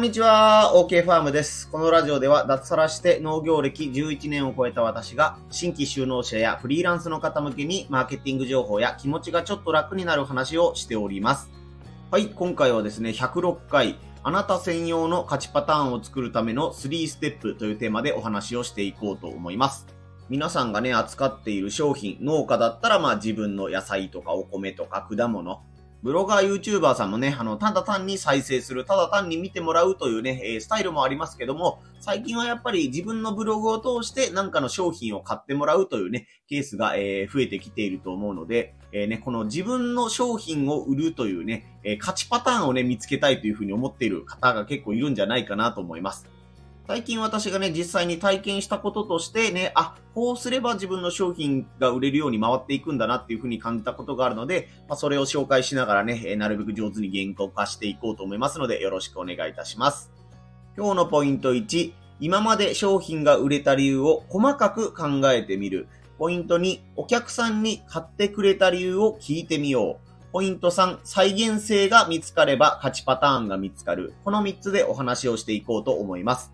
んにちは、OK ファームです。このラジオでは脱サラして農業歴11年を超えた私が新規就農者やフリーランスの方向けにマーケティング情報や気持ちがちょっと楽になる話をしております。はい、今回はですね、106回、あなた専用の勝ちパターンを作るための3ステップというテーマでお話をしていこうと思います。皆さんがね、扱っている商品、農家だったらまあ自分の野菜とかお米とか果物、ブロガー、YouTuber さんもね、あの、ただ単に再生する、ただ単に見てもらうというね、えー、スタイルもありますけども、最近はやっぱり自分のブログを通して何かの商品を買ってもらうというね、ケースが、えー、増えてきていると思うので、えー、ね、この自分の商品を売るというね、え勝ちパターンをね、見つけたいというふうに思っている方が結構いるんじゃないかなと思います。最近私がね、実際に体験したこととしてね、あ、こうすれば自分の商品が売れるように回っていくんだなっていうふうに感じたことがあるので、まあ、それを紹介しながらね、なるべく上手に言語化していこうと思いますので、よろしくお願いいたします。今日のポイント1、今まで商品が売れた理由を細かく考えてみる。ポイント2、お客さんに買ってくれた理由を聞いてみよう。ポイント3、再現性が見つかれば勝ちパターンが見つかる。この3つでお話をしていこうと思います。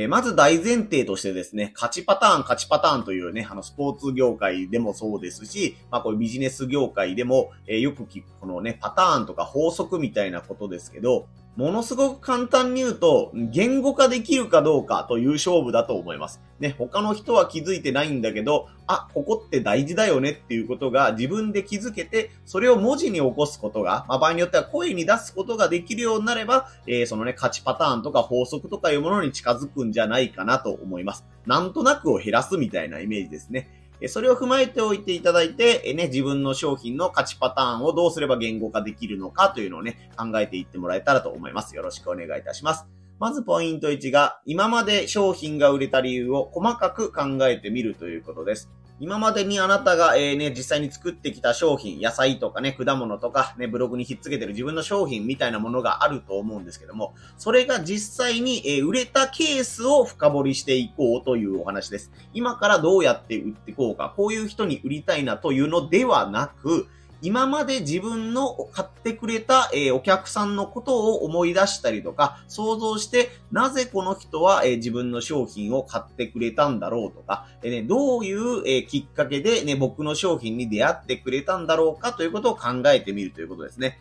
えー、まず大前提としてですね、勝ちパターン、勝ちパターンというね、あの、スポーツ業界でもそうですし、まあ、こういうビジネス業界でも、えー、よく聞くこのね、パターンとか法則みたいなことですけど、ものすごく簡単に言うと、言語化できるかどうかという勝負だと思います。ね、他の人は気づいてないんだけど、あ、ここって大事だよねっていうことが自分で気づけて、それを文字に起こすことが、まあ、場合によっては声に出すことができるようになれば、えー、そのね、勝ちパターンとか法則とかいうものに近づくんじゃないかなと思います。なんとなくを減らすみたいなイメージですね。それを踏まえておいていただいて、ね、自分の商品の価値パターンをどうすれば言語化できるのかというのをね、考えていってもらえたらと思います。よろしくお願いいたします。まずポイント1が、今まで商品が売れた理由を細かく考えてみるということです。今までにあなたが、えー、ね、実際に作ってきた商品、野菜とかね、果物とか、ね、ブログにひっつけてる自分の商品みたいなものがあると思うんですけども、それが実際に、えー、売れたケースを深掘りしていこうというお話です。今からどうやって売っていこうか、こういう人に売りたいなというのではなく、今まで自分の買ってくれた、え、お客さんのことを思い出したりとか、想像して、なぜこの人は、え、自分の商品を買ってくれたんだろうとか、え、ね、どういう、えきっかけで、ね、僕の商品に出会ってくれたんだろうかということを考えてみるということですね。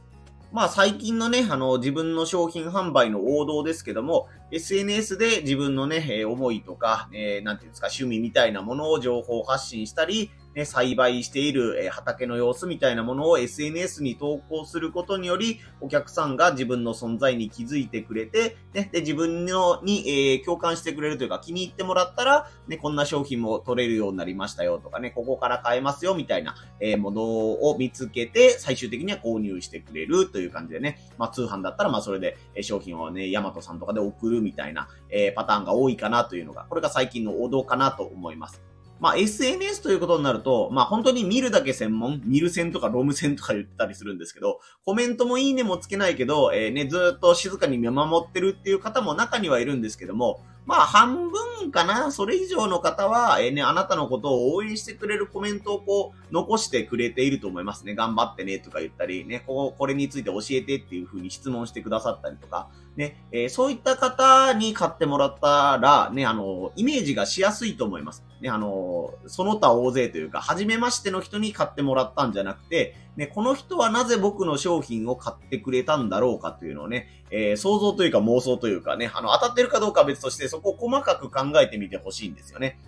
まあ最近のね、あの、自分の商品販売の王道ですけども、SNS で自分のね、思いとか、えー、なんていうんですか、趣味みたいなものを情報発信したり、ね、栽培している、え畑の様子みたいなものを SNS に投稿することにより、お客さんが自分の存在に気づいてくれて、ね、で、自分のに、えー、共感してくれるというか気に入ってもらったら、ね、こんな商品も取れるようになりましたよとかね、ここから買えますよみたいな、えー、ものを見つけて、最終的には購入してくれるという感じでね、まあ通販だったら、まあそれで、え商品をね、ヤマトさんとかで送るみたいな、えー、パターンが多いかなというのが、これが最近の王道かなと思います。まあ、SNS ということになると、まあ、本当に見るだけ専門、見る線とかロム線とか言ってたりするんですけど、コメントもいいねもつけないけど、えー、ね、ずっと静かに見守ってるっていう方も中にはいるんですけども、まあ、半分かなそれ以上の方は、えー、ね、あなたのことを応援してくれるコメントをこう、残してくれていると思いますね。頑張ってねとか言ったり、ね、ここれについて教えてっていう風に質問してくださったりとか、ね、えー、そういった方に買ってもらったら、ね、あの、イメージがしやすいと思います。ね、あの、その他大勢というか、初めましての人に買ってもらったんじゃなくて、ね、この人はなぜ僕の商品を買ってくれたんだろうかというのをね、えー、想像というか妄想というかね、あの、当たってるかどうかは別として、そこを細かく考えてみてほしいんですよね。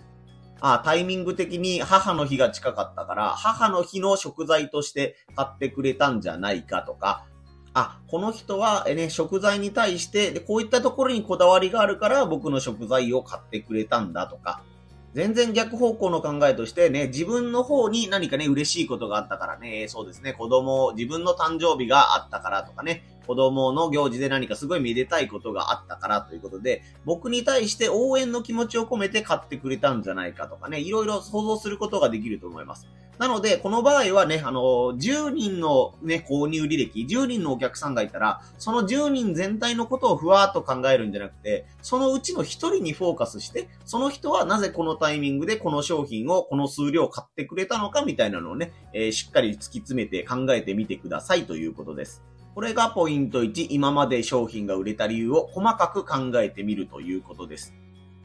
あタイミング的に母の日が近かったから、母の日の食材として買ってくれたんじゃないかとか、あ、この人は、ね、食材に対して、で、こういったところにこだわりがあるから僕の食材を買ってくれたんだとか、全然逆方向の考えとしてね、自分の方に何かね、嬉しいことがあったからね、そうですね、子供、自分の誕生日があったからとかね、子供の行事で何かすごいめでたいことがあったからということで、僕に対して応援の気持ちを込めて買ってくれたんじゃないかとかね、いろいろ想像することができると思います。なので、この場合はね、あの、10人のね、購入履歴、10人のお客さんがいたら、その10人全体のことをふわーっと考えるんじゃなくて、そのうちの1人にフォーカスして、その人はなぜこのタイミングでこの商品をこの数量買ってくれたのかみたいなのをね、えー、しっかり突き詰めて考えてみてくださいということです。これがポイント1、今まで商品が売れた理由を細かく考えてみるということです。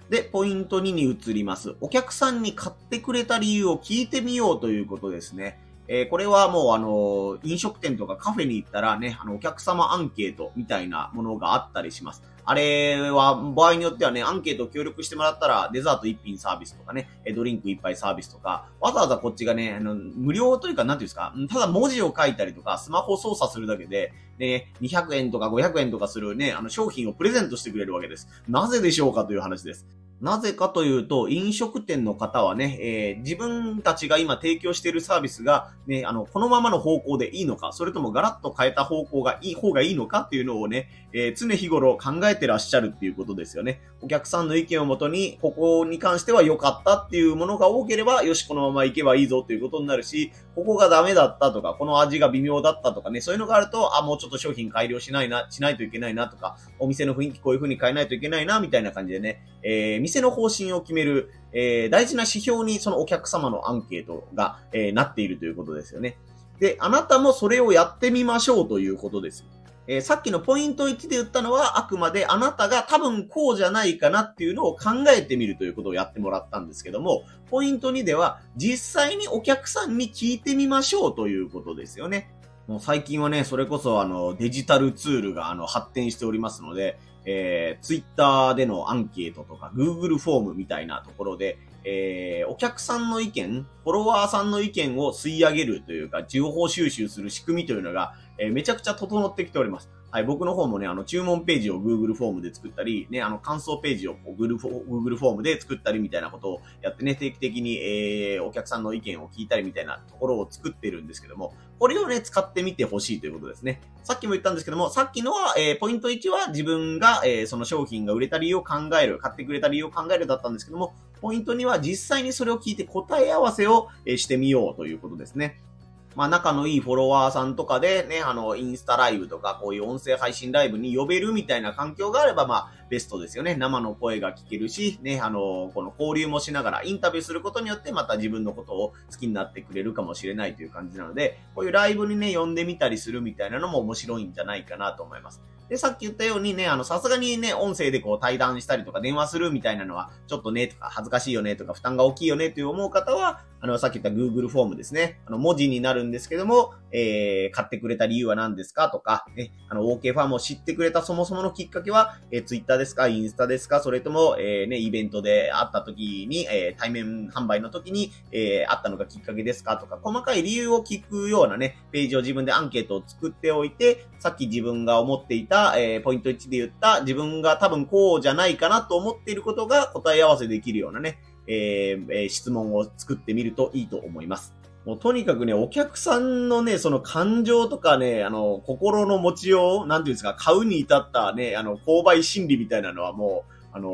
で、ポイント2に移ります。お客さんに買ってくれた理由を聞いてみようということですね。えー、これはもうあの、飲食店とかカフェに行ったらね、あの、お客様アンケートみたいなものがあったりします。あれは、場合によってはね、アンケート協力してもらったら、デザート1品サービスとかね、ドリンク1杯サービスとか、わざわざこっちがね、あの、無料というか、なんていうんですか、ただ文字を書いたりとか、スマホ操作するだけで、ね、200円とか500円とかするね、あの、商品をプレゼントしてくれるわけです。なぜでしょうかという話です。なぜかというと、飲食店の方はね、えー、自分たちが今提供しているサービスが、ね、あの、このままの方向でいいのか、それともガラッと変えた方向がいい方がいいのかっていうのをね、えー、常日頃考えてらっしゃるっていうことですよね。お客さんの意見をもとに、ここに関しては良かったっていうものが多ければ、よし、このまま行けばいいぞということになるし、ここがダメだったとか、この味が微妙だったとかね、そういうのがあると、あ、もうちょっと商品改良しないな、しないといけないなとか、お店の雰囲気こういう風に変えないといけないな、みたいな感じでね、えー、店の方針を決める、えー、大事な指標にそのお客様のアンケートが、えー、なっているということですよね。で、あなたもそれをやってみましょうということです。えー、さっきのポイント1で言ったのは、あくまであなたが多分こうじゃないかなっていうのを考えてみるということをやってもらったんですけども、ポイント2では、実際にお客さんに聞いてみましょうということですよね。もう最近はね、それこそあの、デジタルツールがあの、発展しておりますので、えー、ツイッターでのアンケートとか、Google フォームみたいなところで、えー、お客さんの意見、フォロワーさんの意見を吸い上げるというか、情報収集する仕組みというのが、えー、めちゃくちゃ整ってきております。はい、僕の方もね、あの、注文ページを Google フォームで作ったり、ね、あの、感想ページを Google フォームで作ったりみたいなことをやってね、定期的に、えー、お客さんの意見を聞いたりみたいなところを作ってるんですけども、これをね、使ってみてほしいということですね。さっきも言ったんですけども、さっきのは、えー、ポイント1は自分が、えー、その商品が売れた理由を考える、買ってくれた理由を考えるだったんですけども、ポイント2は実際にそれを聞いて答え合わせを、え、してみようということですね。まあ、仲のいいフォロワーさんとかでね、あの、インスタライブとか、こういう音声配信ライブに呼べるみたいな環境があれば、まあ、ベストですよね。生の声が聞けるし、ね、あの、この交流もしながら、インタビューすることによって、また自分のことを好きになってくれるかもしれないという感じなので、こういうライブにね、呼んでみたりするみたいなのも面白いんじゃないかなと思います。で、さっき言ったようにね、あの、さすがにね、音声でこう対談したりとか電話するみたいなのは、ちょっとね、とか恥ずかしいよね、とか負担が大きいよね、という思う方は、あの、さっき言った Google フォームですね。あの、文字になるんですけども、えー、買ってくれた理由は何ですか？とか、ね、あの、OK ファームを知ってくれたそもそものきっかけは、えー、Twitter ですか？インスタですか？それとも、えー、ね、イベントで会った時に、えー、対面販売の時に、えー、会ったのがきっかけですか？とか、細かい理由を聞くようなね、ページを自分でアンケートを作っておいて、さっき自分が思っていた、えー、ポイント1で言った自分が多分こうじゃないかなと思っていることが答え合わせできるようなね、えー、質問を作ってみるといいと思います。もうとにかくね、お客さんのね、その感情とかね、あの、心の持ちよう、なんていうんですか、買うに至ったね、あの、購買心理みたいなのはもう、あの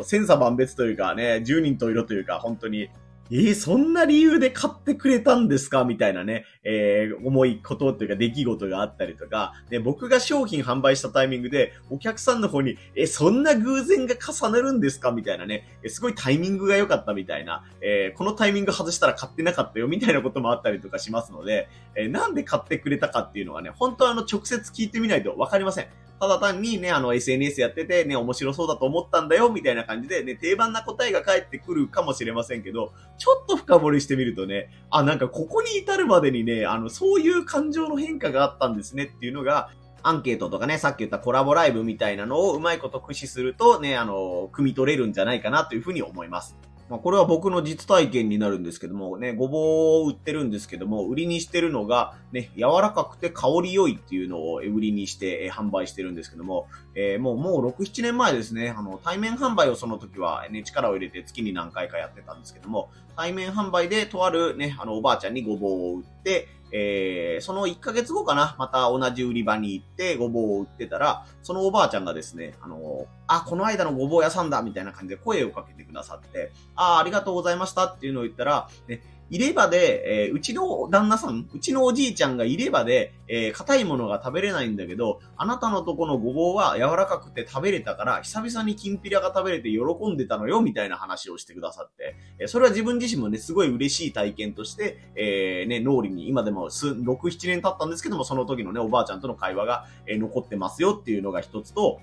ー、千差万別というかね、十人十色というか、本当に、えー、そんな理由で買ってくれたんですか？みたいなね、えー、重いことっていうか出来事があったりとか、で、僕が商品販売したタイミングで、お客さんの方に、えー、そんな偶然が重なるんですか？みたいなね、え、すごいタイミングが良かったみたいな、え、このタイミング外したら買ってなかったよみたいなこともあったりとかしますので、えー、なんで買ってくれたかっていうのはね、本当はあの直接聞いてみないとわかりません。ただ単にね、あの SNS やっててね、面白そうだと思ったんだよ、みたいな感じでね、定番な答えが返ってくるかもしれませんけど、ちょっと深掘りしてみるとね、あ、なんかここに至るまでにね、あの、そういう感情の変化があったんですねっていうのが、アンケートとかね、さっき言ったコラボライブみたいなのをうまいこと駆使するとね、あの、汲み取れるんじゃないかなというふうに思います。まあ、これは僕の実体験になるんですけども、ね、ごぼうを売ってるんですけども、売りにしてるのが、ね、柔らかくて香り良いっていうのを売りにして、え販売してるんですけども、えー、もう、もう6、7年前ですね、あの、対面販売をその時はね、力を入れて月に何回かやってたんですけども、対面販売でとあるね、あの、おばあちゃんにごぼうを売って、えー、その1ヶ月後かな、また同じ売り場に行ってごぼうを売ってたら、そのおばあちゃんがですね、あの、あ、この間のごぼう屋さんだ、みたいな感じで声をかけてくださって、あ、ありがとうございましたっていうのを言ったら、ね、いればで、えー、うちの旦那さん、うちのおじいちゃんがいればで、えー、硬いものが食べれないんだけど、あなたのとこのごぼうは柔らかくて食べれたから、久々にきんぴらが食べれて喜んでたのよ、みたいな話をしてくださって、えー、それは自分自身もね、すごい嬉しい体験として、えー、ね、脳裏に今でもす、6、7年経ったんですけども、その時のね、おばあちゃんとの会話が、えー、残ってますよっていうのが一つと、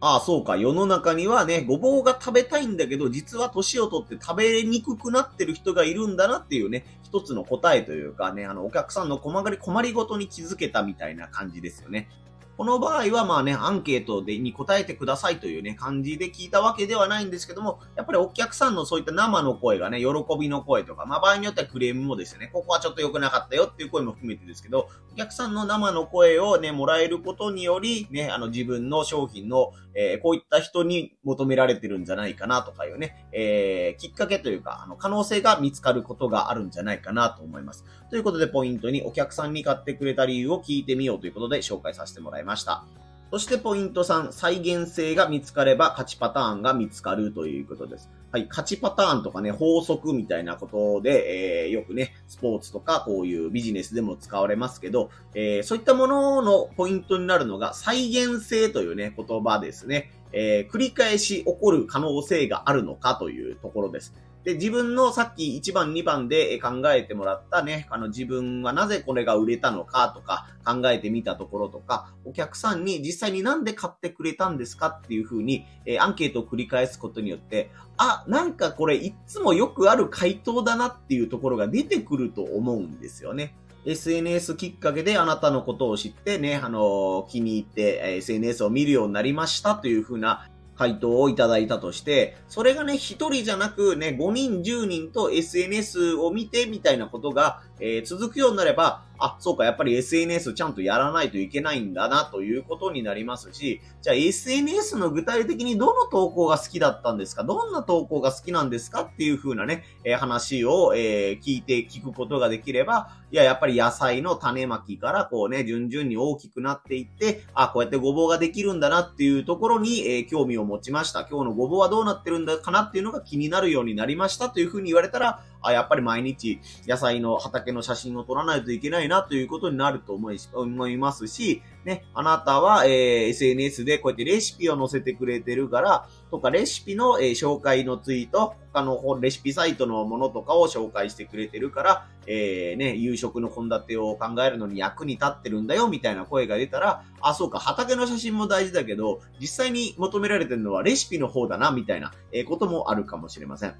ああ、そうか。世の中にはね、ごぼうが食べたいんだけど、実は年を取って食べにくくなってる人がいるんだなっていうね、一つの答えというかね、あの、お客さんの困り、困りごとに気づけたみたいな感じですよね。この場合はまあね、アンケートでに答えてくださいというね、感じで聞いたわけではないんですけども、やっぱりお客さんのそういった生の声がね、喜びの声とか、まあ場合によってはクレームもですね、ここはちょっと良くなかったよっていう声も含めてですけど、お客さんの生の声をね、もらえることにより、ね、あの自分の商品の、えー、こういった人に求められてるんじゃないかなとかいうね、えー、きっかけというか、あの、可能性が見つかることがあるんじゃないかなと思います。ということで、ポイントにお客さんに買ってくれた理由を聞いてみようということで紹介させてもらいました。そしてポイント3、再現性が見つかれば勝ちパターンが見つかるということです。はい、勝ちパターンとかね、法則みたいなことで、えー、よくね、スポーツとかこういうビジネスでも使われますけど、えー、そういったもののポイントになるのが再現性というね、言葉ですね。えー、繰り返し起こる可能性があるのかというところです。で、自分のさっき1番2番で考えてもらったね、あの自分はなぜこれが売れたのかとか考えてみたところとか、お客さんに実際になんで買ってくれたんですかっていうふうに、えー、アンケートを繰り返すことによって、あ、なんかこれいつもよくある回答だなっていうところが出てくると思うんですよね。SNS きっかけであなたのことを知ってね、あの、気に入って SNS を見るようになりましたというふうな回答をいただいたとして、それがね、一人じゃなくね、5人、10人と SNS を見てみたいなことが、えー、続くようになれば、あ、そうか、やっぱり SNS ちゃんとやらないといけないんだなということになりますし、じゃあ SNS の具体的にどの投稿が好きだったんですか？どんな投稿が好きなんですかっていう風なね、えー、話を、えー、聞いて聞くことができれば、いや、やっぱり野菜の種まきからこうね、順々に大きくなっていって、あ、こうやってごぼうができるんだなっていうところに、えー、興味を持ちました。今日のごぼうはどうなってるんだかなっていうのが気になるようになりましたという風に言われたら、あ、やっぱり毎日野菜の畑の写真を撮らないといけないなということになると思い思いますし、ね、あなたは、えー、SNS でこうやってレシピを載せてくれてるから、とかレシピの、えー、紹介のツイート、他のレシピサイトのものとかを紹介してくれてるから、えー、ね、夕食の献立を考えるのに役に立ってるんだよ、みたいな声が出たら、あ、そうか、畑の写真も大事だけど、実際に求められてるのはレシピの方だな、みたいな、えこともあるかもしれません。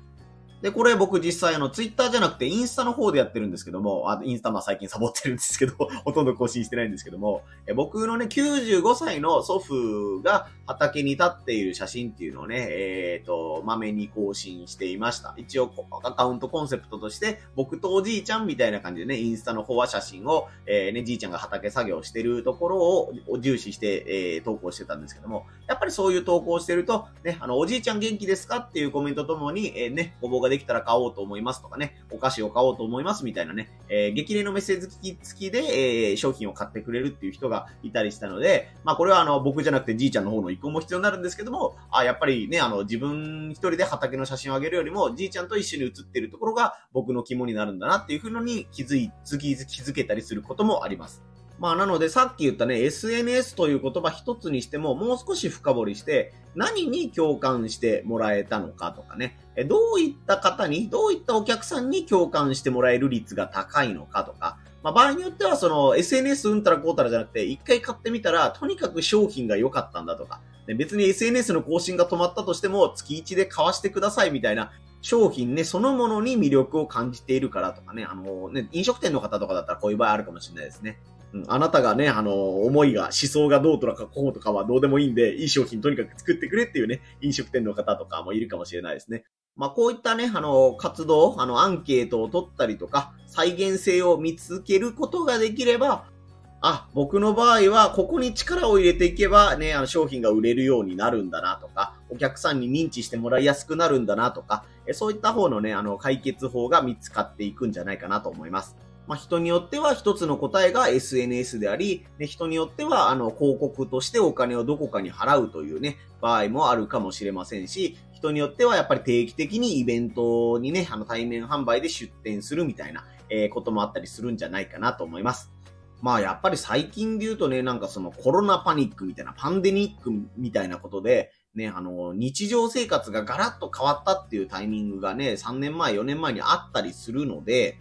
で、これ僕実際あの、ツイッターじゃなくてインスタの方でやってるんですけども、あインスタまあ最近サボってるんですけど、ほとんど更新してないんですけども、え僕のね、95歳の祖父が畑に立っている写真っていうのをね、えっ、ー、と、まめに更新していました。一応、アカウントコンセプトとして、僕とおじいちゃんみたいな感じでね、インスタの方は写真を、えー、ね、じいちゃんが畑作業してるところを重視して、えー、投稿してたんですけども、やっぱりそういう投稿してると、ね、あの、おじいちゃん元気ですかっていうコメントともに、えー、ね、ごぼうがができたら買おうと思いますとかね、お菓子を買おうと思いますみたいなね、えー、激励のメッセージ付きで、えー、商品を買ってくれるっていう人がいたりしたので、まあこれはあの、僕じゃなくてじいちゃんの方の意向も必要になるんですけども、あ、やっぱりね、あの、自分一人で畑の写真をあげるよりも、じいちゃんと一緒に写ってるところが僕の肝になるんだなっていうふうのに気づい、次気づけたりすることもあります。まあなのでさっき言ったね、SNS という言葉一つにしてももう少し深掘りして何に共感してもらえたのかとかね、どういった方に、どういったお客さんに共感してもらえる率が高いのかとか、まあ場合によってはその SNS うんたらこうたらじゃなくて一回買ってみたらとにかく商品が良かったんだとか、別に SNS の更新が止まったとしても月1で買わしてくださいみたいな商品ね、そのものに魅力を感じているからとかね、あのね、飲食店の方とかだったらこういう場合あるかもしれないですね。あなたがね、あの、思いが、思想がどうとかこうとかはどうでもいいんで、いい商品とにかく作ってくれっていうね、飲食店の方とかもいるかもしれないですね。まあ、こういったね、あの、活動、あの、アンケートを取ったりとか、再現性を見つけることができれば、あ、僕の場合は、ここに力を入れていけばね、あの、商品が売れるようになるんだなとか、お客さんに認知してもらいやすくなるんだなとか、そういった方のね、あの、解決法が見つかっていくんじゃないかなと思います。まあ、人によっては一つの答えが SNS であり、ね、人によっては、あの、広告としてお金をどこかに払うというね、場合もあるかもしれませんし、人によってはやっぱり定期的にイベントにね、あの、対面販売で出店するみたいな、えー、こともあったりするんじゃないかなと思います。まあやっぱり最近で言うとね、なんかそのコロナパニックみたいな、パンデミックみたいなことで、ね、あの、日常生活がガラッと変わったっていうタイミングがね、3年前、4年前にあったりするので、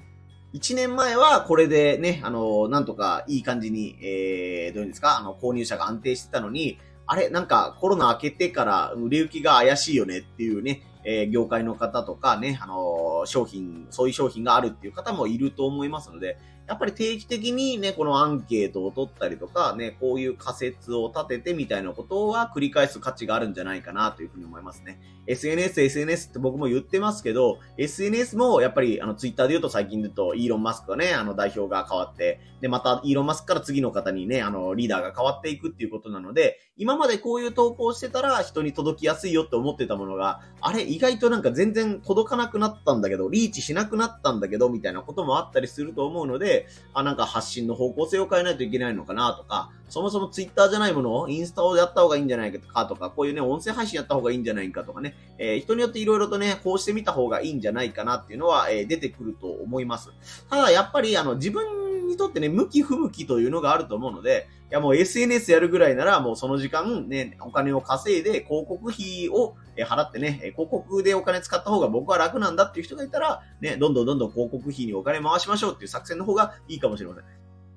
1年前はこれでね、あの、なんとかいい感じに、えー、どういうんですか、あの、購入者が安定してたのに、あれ、なんかコロナ明けてから売れ行きが怪しいよねっていうね、えー、業界の方とかね、あのー、商品、そういう商品があるっていう方もいると思いますので、やっぱり定期的にね、このアンケートを取ったりとか、ね、こういう仮説を立ててみたいなことは繰り返す価値があるんじゃないかなというふうに思いますね。SNS、SNS って僕も言ってますけど、SNS もやっぱりあのツイッターで言うと最近で言うとイーロン・マスクがね、あの代表が変わって、で、またイーロン・マスクから次の方にね、あのリーダーが変わっていくっていうことなので、今までこういう投稿してたら人に届きやすいよって思ってたものが、あれ意外となんか全然届かなくなったんだけど、リーチしなくなったんだけど、みたいなこともあったりすると思うので、あ、なんか発信の方向性を変えないといけないのかなとか、そもそもツイッターじゃないものをインスタをやった方がいいんじゃないかとか、こういうね、音声配信やった方がいいんじゃないかとかね、えー、人によっていろいろとね、こうしてみた方がいいんじゃないかなっていうのは、えー、出てくると思います。ただ、やっぱり、あの、自分にとってね、向き不向きというのがあると思うので、いやもう SNS やるぐらいならもうその時間ね、お金を稼いで広告費を払ってね、広告でお金使った方が僕は楽なんだっていう人がいたら、ね、どんどんどんどん広告費にお金回しましょうっていう作戦の方がいいかもしれません。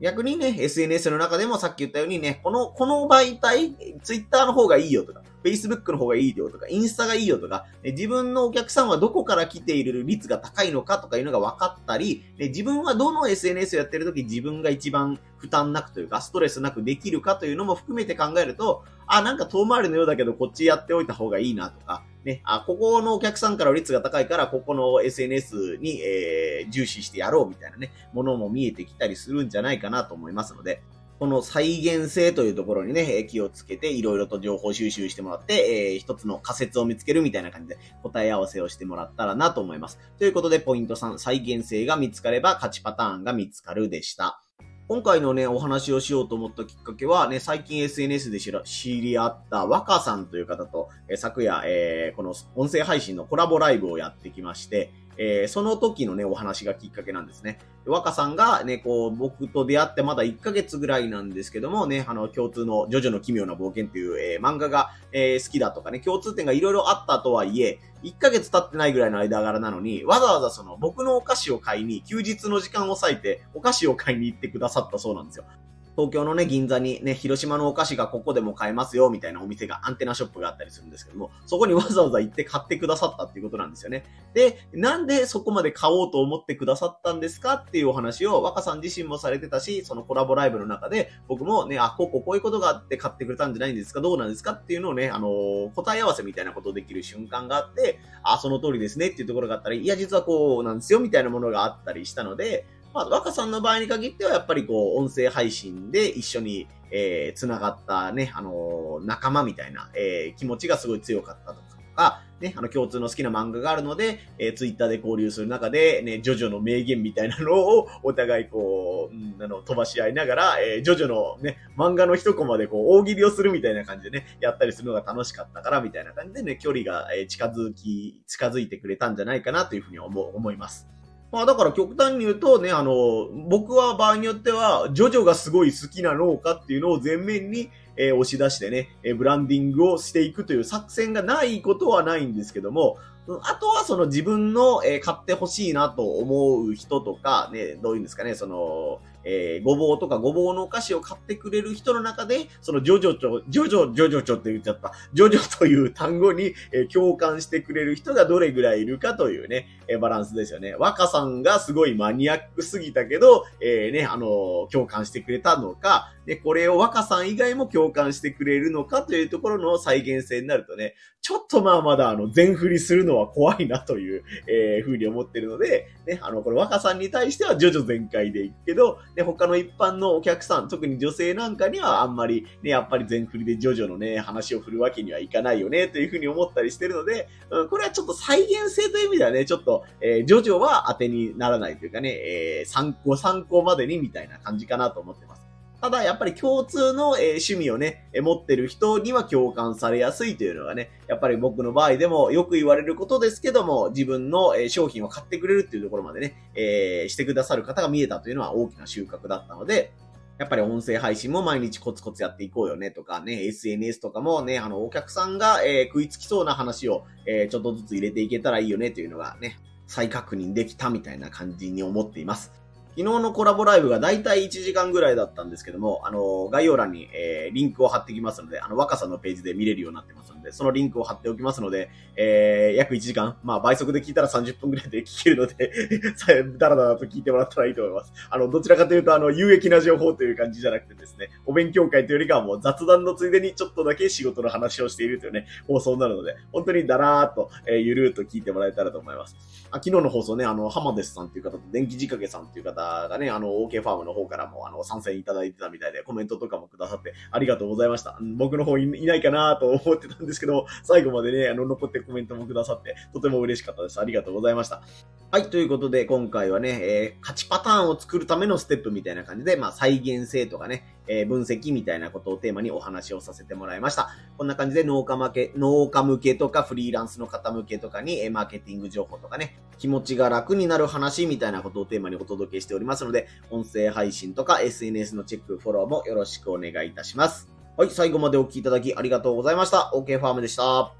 逆にね、SNS の中でもさっき言ったようにね、この、この媒体、Twitter の方がいいよとか、Facebook の方がいいよとか、インスタがいいよとか、自分のお客さんはどこから来ている率が高いのかとかいうのが分かったり、自分はどの SNS をやってる時自分が一番負担なくというか、ストレスなくできるかというのも含めて考えると、あ、なんか遠回りのようだけどこっちやっておいた方がいいなとか、ね、あ、ここのお客さんから率が高いから、ここの SNS に、えー、重視してやろうみたいなね、ものも見えてきたりするんじゃないかなと思いますので、この再現性というところにね、気をつけて、いろいろと情報収集してもらって、えー、一つの仮説を見つけるみたいな感じで答え合わせをしてもらったらなと思います。ということで、ポイント3、再現性が見つかれば勝ちパターンが見つかるでした。今回のね、お話をしようと思ったきっかけはね、最近 SNS で知り合った若さんという方と、え、昨夜、えー、この音声配信のコラボライブをやってきまして、えー、その時のね、お話がきっかけなんですね。若さんがね、こう、僕と出会ってまだ1ヶ月ぐらいなんですけどもね、あの、共通のジョジョの奇妙な冒険っていう、えー、漫画が、えー、好きだとかね、共通点がいろいろあったとはいえ、1ヶ月経ってないぐらいの間柄なのに、わざわざその僕のお菓子を買いに、休日の時間を割いて、お菓子を買いに行ってくださったそうなんですよ。東京のね、銀座にね、広島のお菓子がここでも買えますよ、みたいなお店が、アンテナショップがあったりするんですけども、そこにわざわざ行って買ってくださったっていうことなんですよね。で、なんでそこまで買おうと思ってくださったんですか？っていうお話を、若さん自身もされてたし、そのコラボライブの中で、僕もね、あ、こここういうことがあって買ってくれたんじゃないんですか？どうなんですか？っていうのをね、あのー、答え合わせみたいなことをできる瞬間があって、あ、その通りですねっていうところがあったり、いや、実はこうなんですよ、みたいなものがあったりしたので、まあ、若さんの場合に限っては、やっぱりこう、音声配信で一緒に、えー、繋がったね、あのー、仲間みたいな、えー、気持ちがすごい強かったとか、ね、あの、共通の好きな漫画があるので、えー、ツイッターで交流する中で、ね、ジョジョの名言みたいなのを、お互いこう、うん、あの、飛ばし合いながら、えー、ジョジョのね、漫画の一コマでこう、大喜利をするみたいな感じでね、やったりするのが楽しかったから、みたいな感じでね、距離が、えー、近づき、近づいてくれたんじゃないかなというふうに思、思います。まあだから極端に言うとね、あの、僕は場合によっては、ジョジョがすごい好きな農家っていうのを前面に、えー、押し出してね、えー、ブランディングをしていくという作戦がないことはないんですけども、あとはその自分の、えー、買ってほしいなと思う人とか、ね、どういうんですかね、その、えー、ごぼうとかごぼうのお菓子を買ってくれる人の中で、そのジョジョチョ、ジョジョ、ジョジョチョって言っちゃった、ジョジョという単語に、えー、共感してくれる人がどれぐらいいるかというね、えー、バランスですよね。若さんがすごいマニアックすぎたけど、えー、ね、あの共感してくれたのか、で、これを若さん以外も共感してくれるのかというところの再現性になるとね、ちょっとまあまだあの、全振りするのは怖いなという、えー、ふうに思ってるので、ね、あの、これ若さんに対しては徐々全開でいくけど、ね、他の一般のお客さん、特に女性なんかにはあんまりね、やっぱり全振りで徐々のね、話を振るわけにはいかないよね、というふうに思ったりしてるので、うん、これはちょっと再現性という意味ではね、ちょっと、えー、徐々は当てにならないというかね、えー、参考、参考までにみたいな感じかなと思ってます。ただ、やっぱり共通の、えー、趣味をね、え、持ってる人には共感されやすいというのがね、やっぱり僕の場合でもよく言われることですけども、自分の、え、商品を買ってくれるっていうところまでね、えしてくださる方が見えたというのは大きな収穫だったので、やっぱり音声配信も毎日コツコツやっていこうよねとかね、SNS とかもね、あの、お客さんが、え食いつきそうな話を、えちょっとずつ入れていけたらいいよねというのがね、再確認できたみたいな感じに思っています。昨日のコラボライブがだいたい1時間ぐらいだったんですけども、あの、概要欄に、えー、リンクを貼ってきますので、あの、若さのページで見れるようになってますので、そのリンクを貼っておきますので、えー、約1時間、まあ倍速で聞いたら30分ぐらいで聞けるのでだらだらと聞いてもらったらいいと思います。あの、どちらかというと、あの、有益な情報という感じじゃなくてですね、お勉強会というよりかはもう雑談のついでにちょっとだけ仕事の話をしているというね、放送になるので、本当にだらーっと、えー、ゆるーっと聞いてもらえたらと思います。あ昨日の放送ね、あの、浜デスさんという方と電気仕掛けさんという方がね、あの、OK ファームの方からも、あの、参戦いただいてたみたいで、コメントとかもくださって、ありがとうございました。僕の方いないかなと 思ってたんですけど、最後までね、あの、残ってコメントもくださって、とても嬉しかったです。ありがとうございました。はい、ということで、今回はね、えー、勝ちパターンを作るためのステップみたいな感じで、まあ、再現性とかね、えー、分析みたいなことをテーマにお話をさせてもらいました。こんな感じで農家向け、農家向けとかフリーランスの方向けとかに、え、マーケティング情報とかね、気持ちが楽になる話みたいなことをテーマにお届けしておりますので、音声配信とか SNS のチェック、フォローもよろしくお願いいたします。はい、最後までお聴きいただきありがとうございました。OK ファームでした。